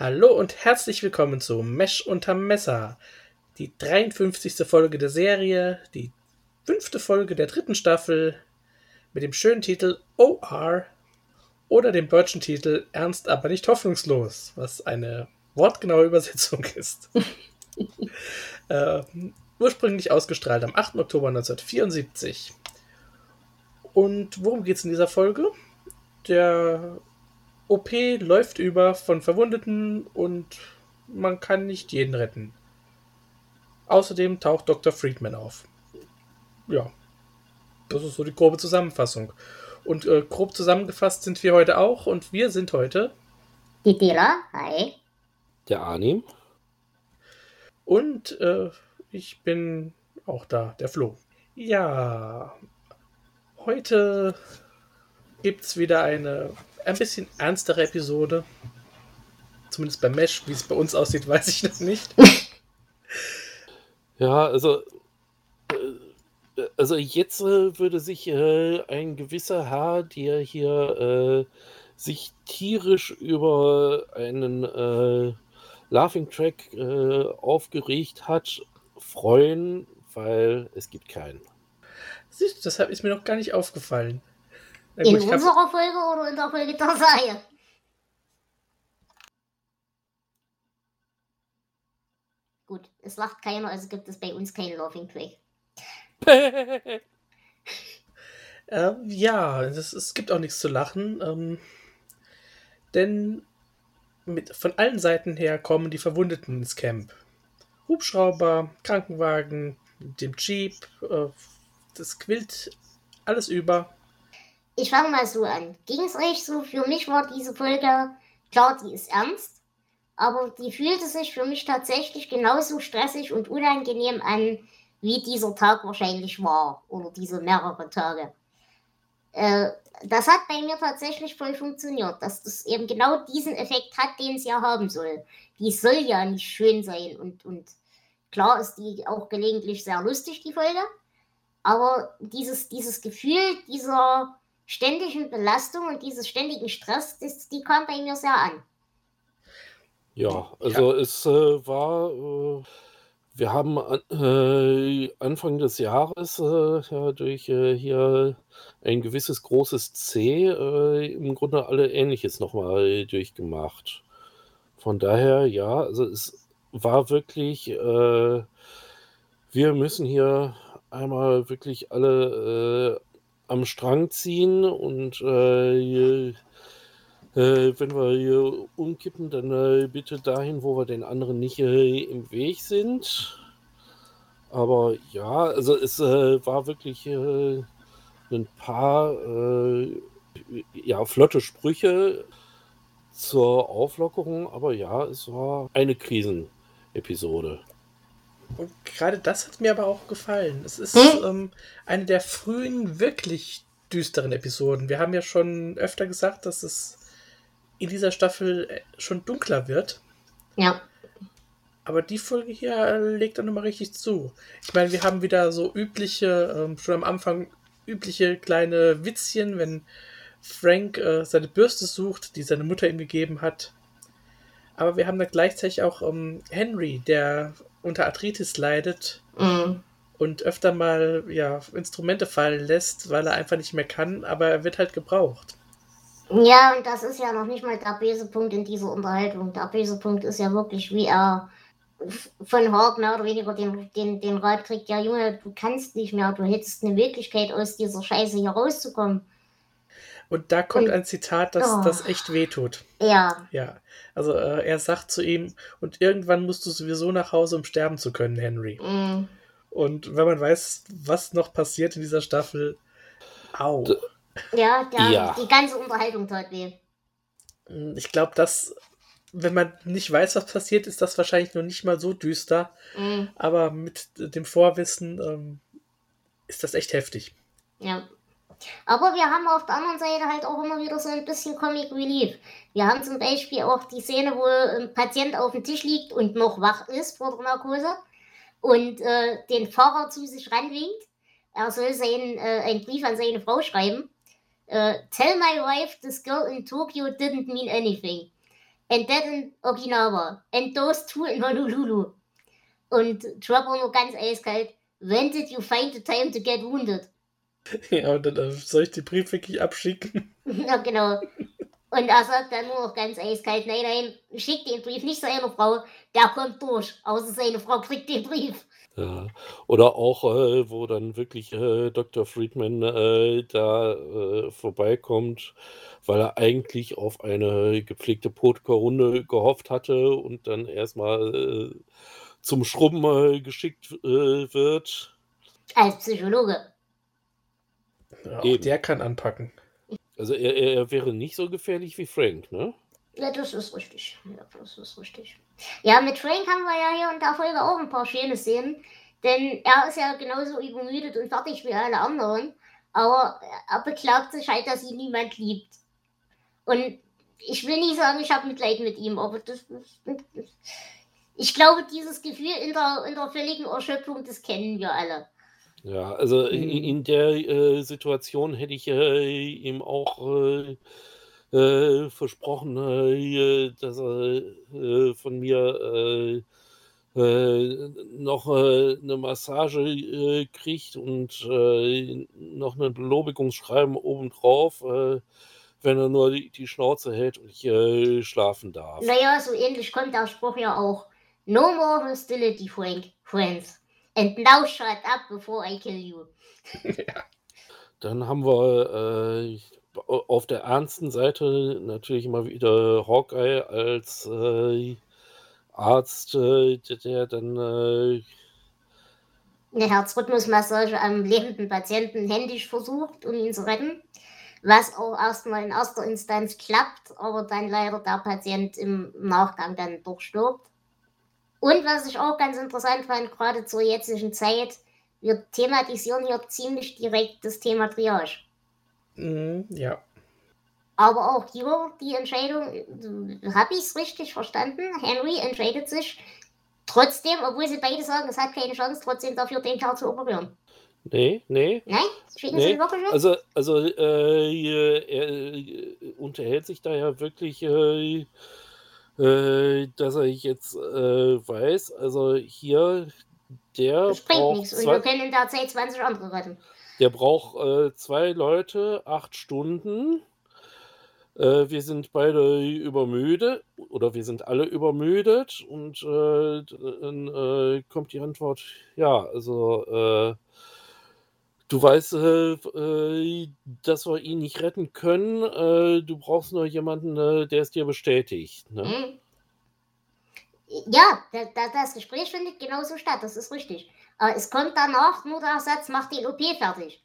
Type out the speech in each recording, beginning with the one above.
Hallo und herzlich willkommen zu Mesh unterm Messer. Die 53. Folge der Serie, die fünfte Folge der dritten Staffel mit dem schönen Titel OR oder dem deutschen Titel Ernst aber nicht hoffnungslos, was eine wortgenaue Übersetzung ist. äh, ursprünglich ausgestrahlt am 8. Oktober 1974. Und worum geht es in dieser Folge? Der OP läuft über von Verwundeten und man kann nicht jeden retten. Außerdem taucht Dr. Friedman auf. Ja, das ist so die grobe Zusammenfassung. Und äh, grob zusammengefasst sind wir heute auch und wir sind heute die Dela, hi. Der Arnim. Und äh, ich bin auch da, der Flo. Ja, heute gibt es wieder eine ein bisschen ernstere Episode. Zumindest bei Mesh, wie es bei uns aussieht, weiß ich noch nicht. Ja, also, äh, also jetzt äh, würde sich äh, ein gewisser Herr, der hier äh, sich tierisch über einen äh, Laughing Track äh, aufgeregt hat, freuen, weil es gibt keinen. Siehst du, das ist mir noch gar nicht aufgefallen. Na in gut, unserer hab... Folge oder in der Folge der Serie? Gut, es lacht keiner, also gibt es bei uns keinen Laughing Track. äh, ja, es, es, gibt auch nichts zu lachen, ähm, denn mit, von allen Seiten her kommen die Verwundeten ins Camp. Hubschrauber, Krankenwagen, dem Jeep, äh, das quillt alles über ich fange mal so an. Ging es euch so? Für mich war diese Folge, klar, die ist ernst, aber die fühlte sich für mich tatsächlich genauso stressig und unangenehm an, wie dieser Tag wahrscheinlich war. Oder diese mehrere Tage. Äh, das hat bei mir tatsächlich voll funktioniert, dass das eben genau diesen Effekt hat, den es ja haben soll. Die soll ja nicht schön sein und, und klar ist die auch gelegentlich sehr lustig, die Folge. Aber dieses, dieses Gefühl dieser ständigen Belastung und dieses ständigen Stress, das, die kam bei mir sehr an. Ja, also ja. es äh, war, äh, wir haben äh, Anfang des Jahres äh, ja, durch äh, hier ein gewisses großes C äh, im Grunde alle Ähnliches nochmal durchgemacht. Von daher, ja, also es war wirklich, wir müssen hier einmal wirklich alle am Strang ziehen und äh, äh, wenn wir hier umkippen, dann äh, bitte dahin, wo wir den anderen nicht äh, im Weg sind. Aber ja, also es äh, war wirklich äh, ein paar ja, flotte Sprüche zur Auflockerung, aber ja, es war eine Krisenepisode. Und gerade das hat mir aber auch gefallen. Es ist hm? ähm, eine der frühen, wirklich düsteren Episoden. Wir haben ja schon öfter gesagt, dass es in dieser Staffel äh, schon dunkler wird. Ja. Aber die Folge hier legt dann nochmal richtig zu. Ich meine, wir haben wieder so übliche, ähm, schon am Anfang übliche kleine Witzchen, wenn Frank äh, seine Bürste sucht, die seine Mutter ihm gegeben hat. Aber wir haben da gleichzeitig auch ähm, Henry, der unter Arthritis leidet mhm. und öfter mal ja, Instrumente fallen lässt, weil er einfach nicht mehr kann, aber er wird halt gebraucht. Ja, und das ist ja noch nicht mal der böse Punkt in dieser Unterhaltung. Der böse Punkt ist ja wirklich, wie er von Hawk mehr oder weniger den, den, den Rat kriegt, ja Junge, du kannst nicht mehr, du hättest eine Möglichkeit, aus dieser Scheiße hier rauszukommen. Und da kommt und, ein Zitat, das, oh, das echt wehtut. Ja. Ja. Also äh, er sagt zu ihm, und irgendwann musst du sowieso nach Hause, um sterben zu können, Henry. Mm. Und wenn man weiß, was noch passiert in dieser Staffel, au. Ja, der, ja. die ganze Unterhaltung tat weh. Hm, ich glaube, das wenn man nicht weiß, was passiert, ist das wahrscheinlich noch nicht mal so düster. Mhm. Aber mit dem Vorwissen ähm, ist das echt heftig. Ja. Aber wir haben auf der anderen Seite halt auch immer wieder so ein bisschen Comic Relief. Wir haben zum Beispiel auch die Szene, wo ein Patient auf dem Tisch liegt und noch wach ist vor der Narkose und äh, den Fahrer zu sich ranwinkt. Er soll sein, äh, einen Brief an seine Frau schreiben. Äh, Tell my wife this girl in Tokyo didn't mean anything. And that in Okinawa. And those two in Honolulu. Und Trapper nur ganz eiskalt. When did you find the time to get wounded? Ja, und dann äh, soll ich den Brief wirklich abschicken? Ja, genau. Und er sagt dann nur noch ganz eiskalt, nein, nein, schick den Brief nicht seiner Frau, der kommt durch. Außer seine Frau kriegt den Brief. Ja. Oder auch, äh, wo dann wirklich äh, Dr. Friedman äh, da äh, vorbeikommt, weil er eigentlich auf eine gepflegte Podca-Runde gehofft hatte und dann erstmal äh, zum Schrubben äh, geschickt äh, wird. Als Psychologe. Ja, auch Eben. der kann anpacken. Also er, er er wäre nicht so gefährlich wie Frank, ne? Ja, das ist richtig. Ja, das ist richtig. Ja, mit Frank haben wir ja hier in der Folge auch ein paar schöne Szenen. Denn er ist ja genauso übermüdet und fertig wie alle anderen. Aber er beklagt sich halt, dass ihn niemand liebt. Und ich will nicht sagen, ich habe Mitleid mit ihm, aber das, das, das ich glaube, dieses Gefühl in der, in der völligen Erschöpfung, das kennen wir alle. Ja, also in, Mhm. in der äh, Situation hätte ich äh, ihm auch äh, äh, versprochen, äh, dass er äh, von mir äh, äh, noch eine Massage kriegt und noch ein Belobigungsschreiben obendrauf, wenn er nur die, die Schnauze hält und ich schlafen darf. Naja, so ähnlich kommt der Spruch ja auch. No more hostility, Frank, friends. And now shut up before I kill you. Dann haben wir äh, auf der ernsten Seite natürlich immer wieder Hawkeye als äh, Arzt, äh, der, dann äh, Eine Herzrhythmusmassage am lebenden Patienten händisch versucht, um ihn zu retten. Was auch erstmal in erster Instanz klappt, aber dann leider der Patient im Nachgang dann durchstirbt. Und was ich auch ganz interessant fand, gerade zur jetzigen Zeit, wir thematisieren hier ziemlich direkt das Thema Triage. Mhm, ja. Aber auch hier die Entscheidung, habe ich es richtig verstanden? Henry entscheidet sich trotzdem, obwohl sie beide sagen, es hat keine Chance, trotzdem dafür den Kerl zu operieren. nee, nee. Nein? Schicken sie Nee, ihn wirklich? Also, also äh, er äh, unterhält sich da ja wirklich, äh, äh, dass er jetzt äh, weiß, also hier, der Das bringt nichts und wir können in der Zeit 20 andere retten. Der braucht äh, zwei Leute, acht Stunden. Äh, wir sind beide übermüdet oder wir sind alle übermüdet und äh, dann äh, kommt die Antwort, ja, also äh, du weißt, äh, dass wir ihn nicht retten können. Du brauchst nur jemanden, der es dir bestätigt. Ne? Hm? Ja, da, da, das Gespräch findet genauso statt, das ist richtig. Aber es kommt danach nur der Satz, mach den OP fertig.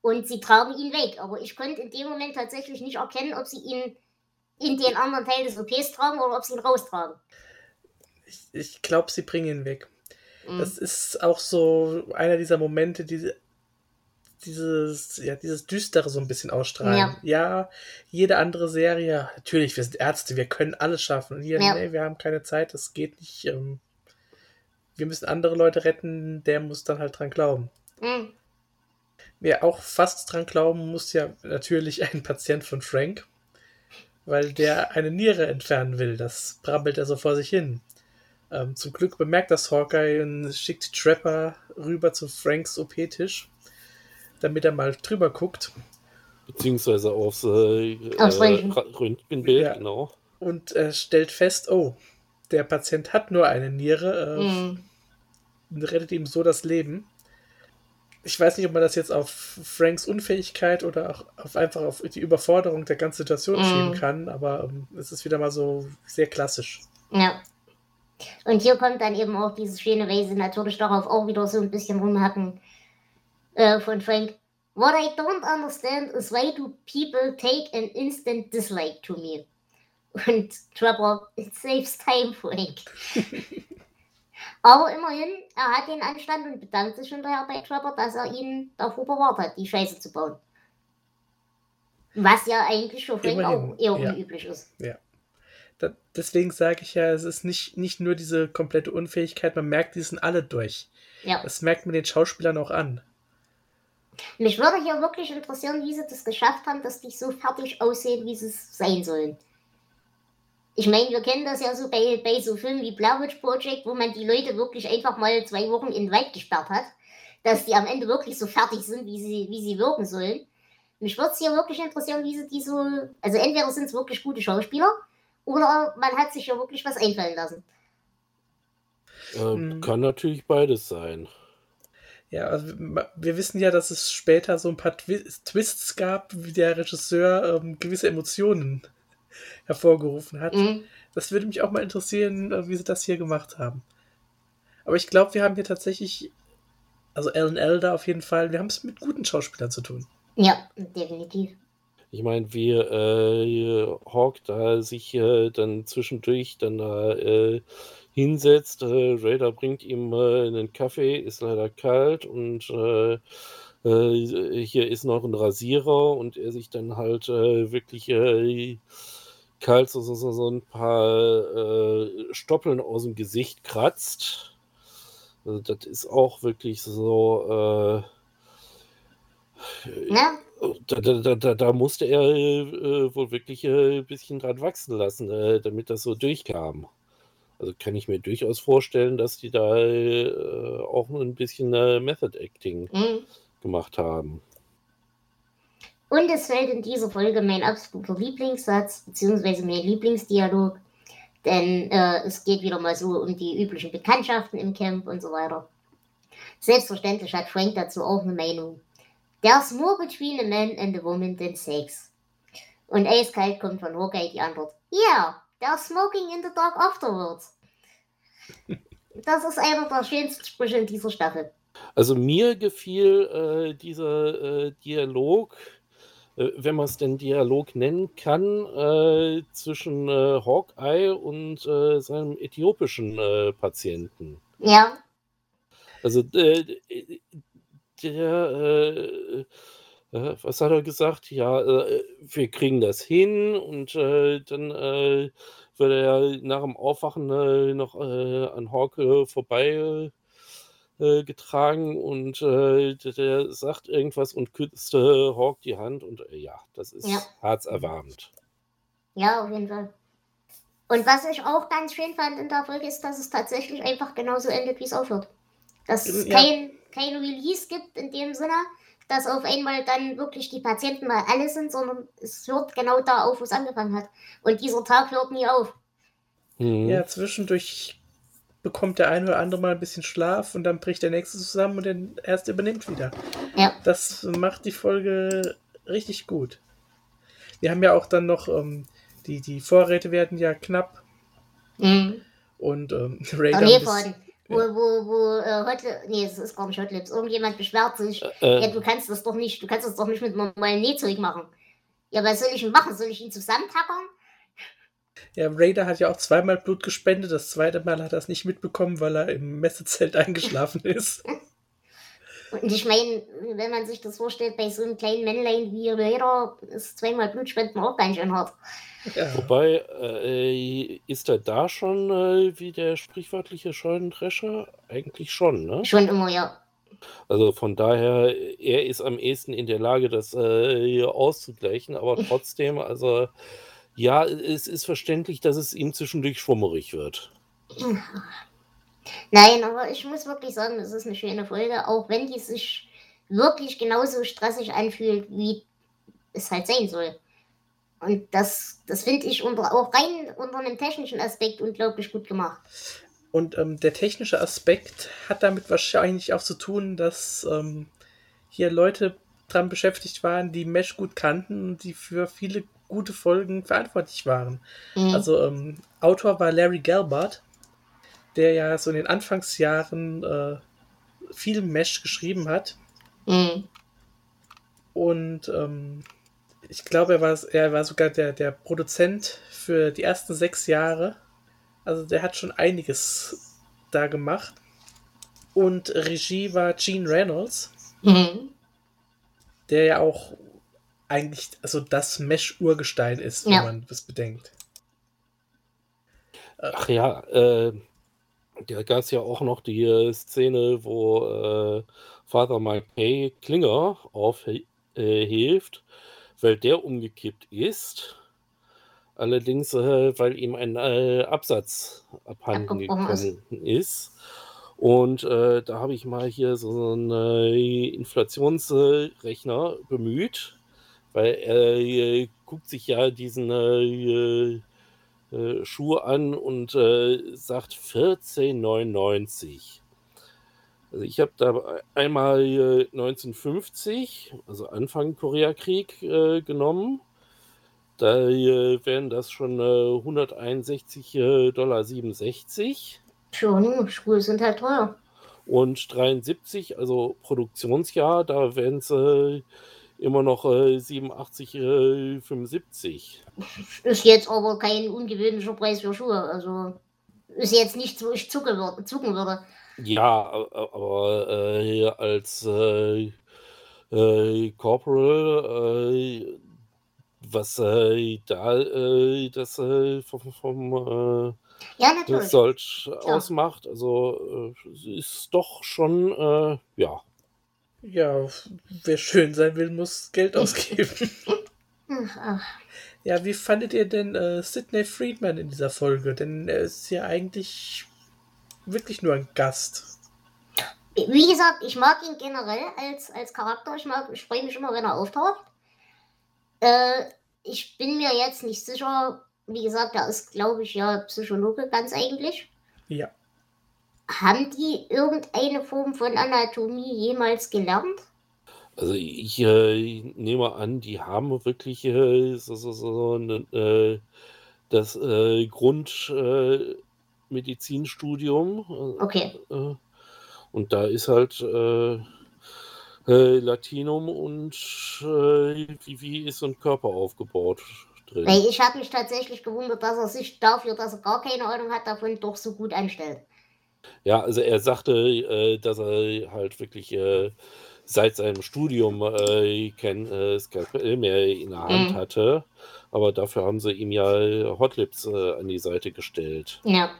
Und sie tragen ihn weg. Aber ich konnte in dem Moment tatsächlich nicht erkennen, ob sie ihn in den anderen Teil des OPs tragen oder ob sie ihn raustragen. Ich, ich glaube, sie bringen ihn weg. Hm. Das ist auch so einer dieser Momente, die dieses, ja, dieses Düstere so ein bisschen ausstrahlen. Ja. Ja, jede andere Serie, natürlich, wir sind Ärzte, wir können alles schaffen. Und hier, Ja. nee, wir haben keine Zeit, das geht nicht. Ähm, wir müssen andere Leute retten, der muss dann halt dran glauben. Hm. Wer auch fast dran glauben muss, ja natürlich ein Patient von Frank, weil der eine Niere entfernen will. Das brabbelt er so vor sich hin. Ähm, zum Glück bemerkt das Hawkeye und schickt Trapper rüber zu Franks OP-Tisch, damit er mal drüber guckt. Beziehungsweise aufs äh, äh, Röntgenbild, Ja. genau. Und er stellt fest, oh, der Patient hat nur eine Niere, äh, Hm. rettet ihm so das Leben. Ich weiß nicht, ob man das jetzt auf Franks Unfähigkeit oder auch auf einfach auf die Überforderung der ganzen Situation Mhm. schieben kann, aber ähm, es ist wieder mal so sehr klassisch. Ja. Und hier kommt dann eben auch diese schöne Weise natürlich darauf auch wieder so ein bisschen rumhacken äh, von Frank. What I don't understand is why do people take an instant dislike to me? Und Trevor saves time, Frank. Aber immerhin, er hat den Anstand und bedankt sich hinterher bei Trevor, dass er ihn davor bewahrt hat, die Scheiße zu bauen. Was ja eigentlich für Frank auch eher ja. unüblich ist. Ja. Da, deswegen sage ich ja, es ist nicht, nicht nur diese komplette Unfähigkeit, man merkt, die sind alle durch. Ja. Das merkt man den Schauspielern auch an. Mich würde hier wirklich interessieren, wie sie das geschafft haben, dass die so fertig aussehen, wie sie es sein sollen. Ich meine, wir kennen das ja so bei, bei so Filmen wie Blair Witch Project, wo man die Leute wirklich einfach mal zwei Wochen in den Wald gesperrt hat, dass die am Ende wirklich so fertig sind, wie sie, wie sie wirken sollen. Mich würde es hier wirklich interessieren, wie sie die so. Also entweder sind es wirklich gute Schauspieler oder man hat sich ja wirklich was einfallen lassen. Äh, Mhm. Kann natürlich beides sein. Ja, also wir wir wissen ja, dass es später so ein paar Twi Twists gab, wie der Regisseur ähm, gewisse Emotionen hervorgerufen hat. Mhm. Das würde mich auch mal interessieren, äh, wie sie das hier gemacht haben. Aber ich glaube, wir haben hier tatsächlich, also Alan Elder auf jeden Fall, wir haben es mit guten Schauspielern zu tun. Ja, definitiv. Ich meine, wie äh, Hawk da sich äh, dann zwischendurch dann da äh, hinsetzt, äh, Raider bringt ihm äh, einen Kaffee, ist leider kalt und hier ist noch ein Rasierer und er sich dann halt äh, wirklich äh, kalt so, so, so ein paar äh, Stoppeln aus dem Gesicht kratzt. Also das ist auch wirklich so. Äh, da, da, da, da, da musste er äh, wohl wirklich äh, ein bisschen dran wachsen lassen, äh, damit das so durchkam. Also kann ich mir durchaus vorstellen, dass die da äh, auch ein bisschen äh, Method Acting Mhm. gemacht haben. Und es fällt in dieser Folge mein absoluter Lieblingssatz, beziehungsweise mein Lieblingsdialog. Denn äh, es geht wieder mal so um die üblichen Bekanntschaften im Camp und so weiter. Selbstverständlich hat Frank dazu auch eine Meinung. There's more between a man and a woman than sex. Und eiskalt kommt von Hawkeye die Antwort. Yeah, they're smoking in the dark afterwards. Das ist einer der schönsten Sprüche in dieser Staffel. Also mir gefiel äh, dieser äh, Dialog, wenn man es denn Dialog nennen kann, äh, zwischen äh, Hawkeye und äh, seinem äthiopischen äh, Patienten. Ja, Also äh, der, äh, äh, was hat er gesagt? Ja, äh, wir kriegen das hin und äh, dann äh, wird er nach dem Aufwachen äh, noch äh, an Hawk äh, vorbei äh, getragen und äh, der, sagt irgendwas und küsst äh, Hawk die Hand und äh, ja, das ist Ja. herzerwärmend. Ja, auf jeden Fall. Und was ich auch ganz schön fand in der Folge ist, dass es tatsächlich einfach genauso endet, wie es aufhört. Dass es Ja. kein, kein Release gibt in dem Sinne, dass auf einmal dann wirklich die Patienten mal alle sind, sondern es hört genau da auf, wo es angefangen hat. Und dieser Tag hört nie auf. Mhm. Ja, zwischendurch bekommt der eine oder andere mal ein bisschen Schlaf und dann bricht der nächste zusammen und der erste übernimmt wieder. Ja. Das macht die Folge richtig gut. Wir haben ja auch dann noch, ähm, die, die Vorräte werden ja knapp Mhm. und ähm, Oh, Raider nee, muss- von, wo, wo, wo, äh, Hot Li- nee, es ist gar nicht Hot Lips. Irgendjemand beschwert sich, Äh, ja, du kannst das doch nicht, du kannst das doch nicht mit normalen Nähzeug machen. Ja, was soll ich denn machen? Soll ich ihn zusammentackern? Ja, Raider hat ja auch zweimal Blut gespendet. Das zweite Mal hat er es nicht mitbekommen, weil er im Messezelt eingeschlafen ist. Und ich meine, wenn man sich das vorstellt, bei so einem kleinen Männlein wie Raider ist zweimal Blutspenden auch ganz schön hart. Ja. Wobei, äh, ist er da schon äh, wie der sprichwörtliche Scheunendrescher? Eigentlich schon, ne? Schon immer, ja. Also von daher, er ist am ehesten in der Lage, das äh, hier auszugleichen, aber trotzdem, also ja, es ist verständlich, dass es ihm zwischendurch schwummerig wird. Nein, aber ich muss wirklich sagen, es ist eine schöne Folge, auch wenn die sich wirklich genauso stressig anfühlt, wie es halt sein soll. Und das, das finde ich unter, auch rein unter einem technischen Aspekt unglaublich gut gemacht. Und ähm, der technische Aspekt hat damit wahrscheinlich auch zu tun, dass ähm, hier Leute dran beschäftigt waren, die Mesh gut kannten und die für viele gute Folgen verantwortlich waren. Mhm. Also ähm, Autor war Larry Gelbart, der ja so in den Anfangsjahren äh, viel Mesh geschrieben hat. Mhm. Und ähm, Ich glaube, er war, er war sogar der, der Produzent für die ersten sechs Jahre. Also der hat schon einiges da gemacht. Und Regie war Gene Reynolds, Mhm. der ja auch eigentlich also das Mesh-Urgestein ist, wenn Ja. man das bedenkt. Ach ja, äh, da gab es ja auch noch die äh, Szene, wo äh, Father Mike Pay Klinger aufhilft, äh, hilft, weil der umgekippt ist. Allerdings, äh, weil ihm ein äh, Absatz abhanden gekommen ist. Und äh, da habe ich mal hier so einen äh, Inflationsrechner bemüht, weil er äh, guckt sich ja diesen äh, äh, Schuh an und äh, sagt 14,99. Also ich habe da einmal äh, 1950, also Anfang Koreakrieg, äh, genommen. Da äh, wären das schon äh, 161 äh, Dollar 67 Schon, Schuhe sind halt teuer. und 73, also Produktionsjahr, da wären es äh, immer noch äh, 87, äh, 75. Ist jetzt aber kein ungewöhnlicher Preis für Schuhe. Also ist jetzt nichts, wo ich zucken würde. Ja, aber äh, als äh, äh, Corporal, äh, was äh, da äh, das vom, vom Ja, natürlich. Sold ausmacht, also ist doch schon, ja. Ja, wer schön sein will, muss Geld ausgeben. Ja, wie fandet ihr denn äh, Sidney Friedman in dieser Folge? Denn er ist ja eigentlich wirklich nur ein Gast. Wie gesagt, ich mag ihn generell als, als Charakter. Ich, mag, ich freue mich immer, wenn er auftaucht. Äh, ich bin mir jetzt nicht sicher. Wie gesagt, er ist, glaube ich, ja Psychologe ganz eigentlich. Ja. Haben die irgendeine Form von Anatomie jemals gelernt? Also ich äh, nehme an, die haben wirklich äh, so, so, so äh, das äh, Grundmedizinstudium. Äh, äh, Okay. und da ist halt Latinum und wie, wie ist so ein Körper aufgebaut drin. Weil ich habe mich tatsächlich gewundert, dass er sich dafür, dass er gar keine Ahnung hat, davon doch so gut anstellt. Ja, also er sagte, äh, dass er halt wirklich äh, seit seinem Studium äh, kein äh, Skalpell mehr in der Hand Mhm. hatte. Aber dafür haben sie ihm ja Hotlips äh, an die Seite gestellt. Ja,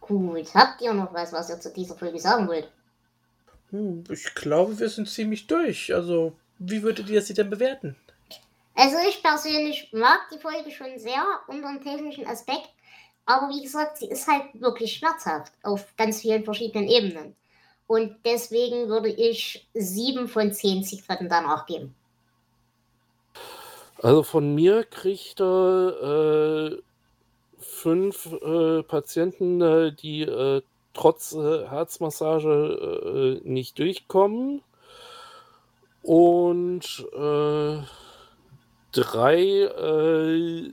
gut. Habt ihr noch was, was ihr zu dieser Folge sagen wollt? Hm, ich glaube, wir sind ziemlich durch. Also, wie würdet ihr sie denn bewerten? Also ich persönlich mag die Folge schon sehr unter dem technischen Aspekt, aber wie gesagt, sie ist halt wirklich schmerzhaft auf ganz vielen verschiedenen Ebenen. Und deswegen würde ich sieben von zehn Zigaretten danach geben. Also von mir kriegt er äh, fünf äh, Patienten, äh, die äh, trotz äh, Herzmassage äh, nicht durchkommen. Und drei äh,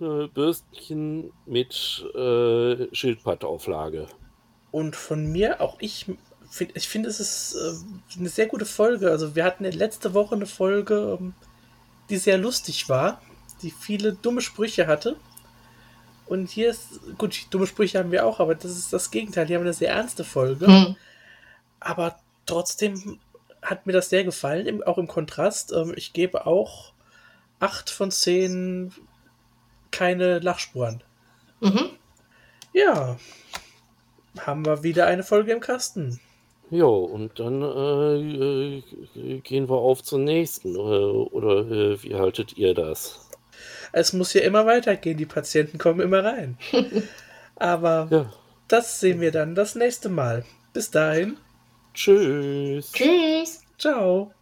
äh, Silberbürstchen mit äh, Schildpaddauflage. Und von mir auch ich finde, ich finde, es ist äh, eine sehr gute Folge. Also, wir hatten letzte Woche eine Folge, ähm, die sehr lustig war, die viele dumme Sprüche hatte. Und hier ist, gut, dumme Sprüche haben wir auch, aber das ist das Gegenteil. Hier haben wir eine sehr ernste Folge. Hm. Aber trotzdem hat mir das sehr gefallen, auch im Kontrast. Ähm, ich gebe auch 8 von 10 keine Lachspuren. Mhm. Ja, haben wir wieder eine Folge im Kasten. Jo, und dann äh, äh, gehen wir auf zur nächsten. Äh, oder äh, wie haltet ihr das? Es muss ja immer weitergehen, die Patienten kommen immer rein. Aber Ja, das sehen wir dann das nächste Mal. Bis dahin, tschüss. Tschüss. ciao.